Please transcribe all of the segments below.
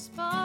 spot. far.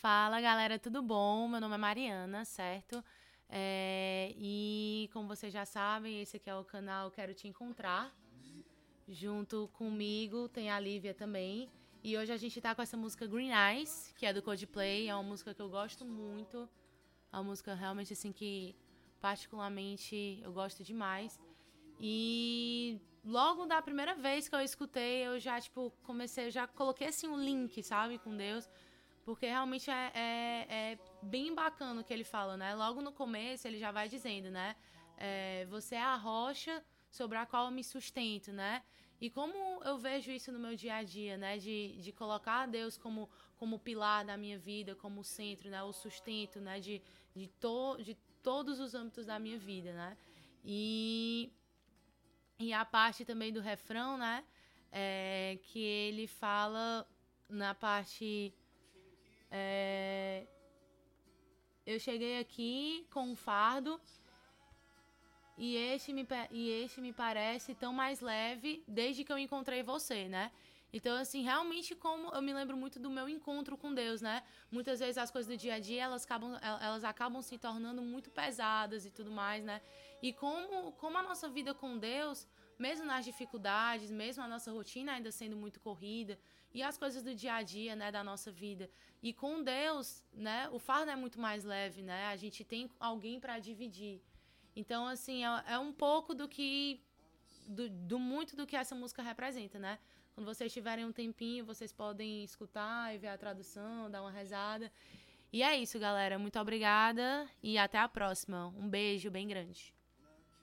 Fala galera, tudo bom? Meu nome é Mariana, certo? É, e como vocês já sabem, esse aqui é o canal Quero Te Encontrar. Junto comigo tem a Lívia também. E hoje a gente tá com essa música Green Eyes, que é do Coldplay. É uma música que eu gosto muito. É uma música realmente assim que particularmente eu gosto demais. E logo da primeira vez que eu escutei, eu já tipo comecei, eu já coloquei assim um link, sabe, com Deus. Porque realmente é, é, é bem bacana o que ele fala, né? Logo no começo ele já vai dizendo, né? É, você é a rocha sobre a qual eu me sustento, né? E como eu vejo isso no meu dia a dia, né? De, de colocar Deus como, como pilar da minha vida, como centro, né? O sustento, né? De, de, to, de todos os âmbitos da minha vida, né? E, e a parte também do refrão, né? É, que ele fala na parte... É, eu cheguei aqui com um fardo e este, me, e este me parece tão mais leve desde que eu encontrei você, né? Então, assim, realmente como eu me lembro muito do meu encontro com Deus, né? Muitas vezes as coisas do dia a dia, elas acabam, el- elas acabam se tornando muito pesadas e tudo mais, né? E como, como a nossa vida com Deus, mesmo nas dificuldades, mesmo a nossa rotina ainda sendo muito corrida, e as coisas do dia a dia, né, da nossa vida. E com Deus, né, o fardo é muito mais leve, né? A gente tem alguém para dividir. Então, assim, é, é um pouco do que. Do, do muito do que essa música representa, né? Quando vocês tiverem um tempinho, vocês podem escutar e ver a tradução, dar uma rezada. E é isso, galera. Muito obrigada e até a próxima. Um beijo bem grande.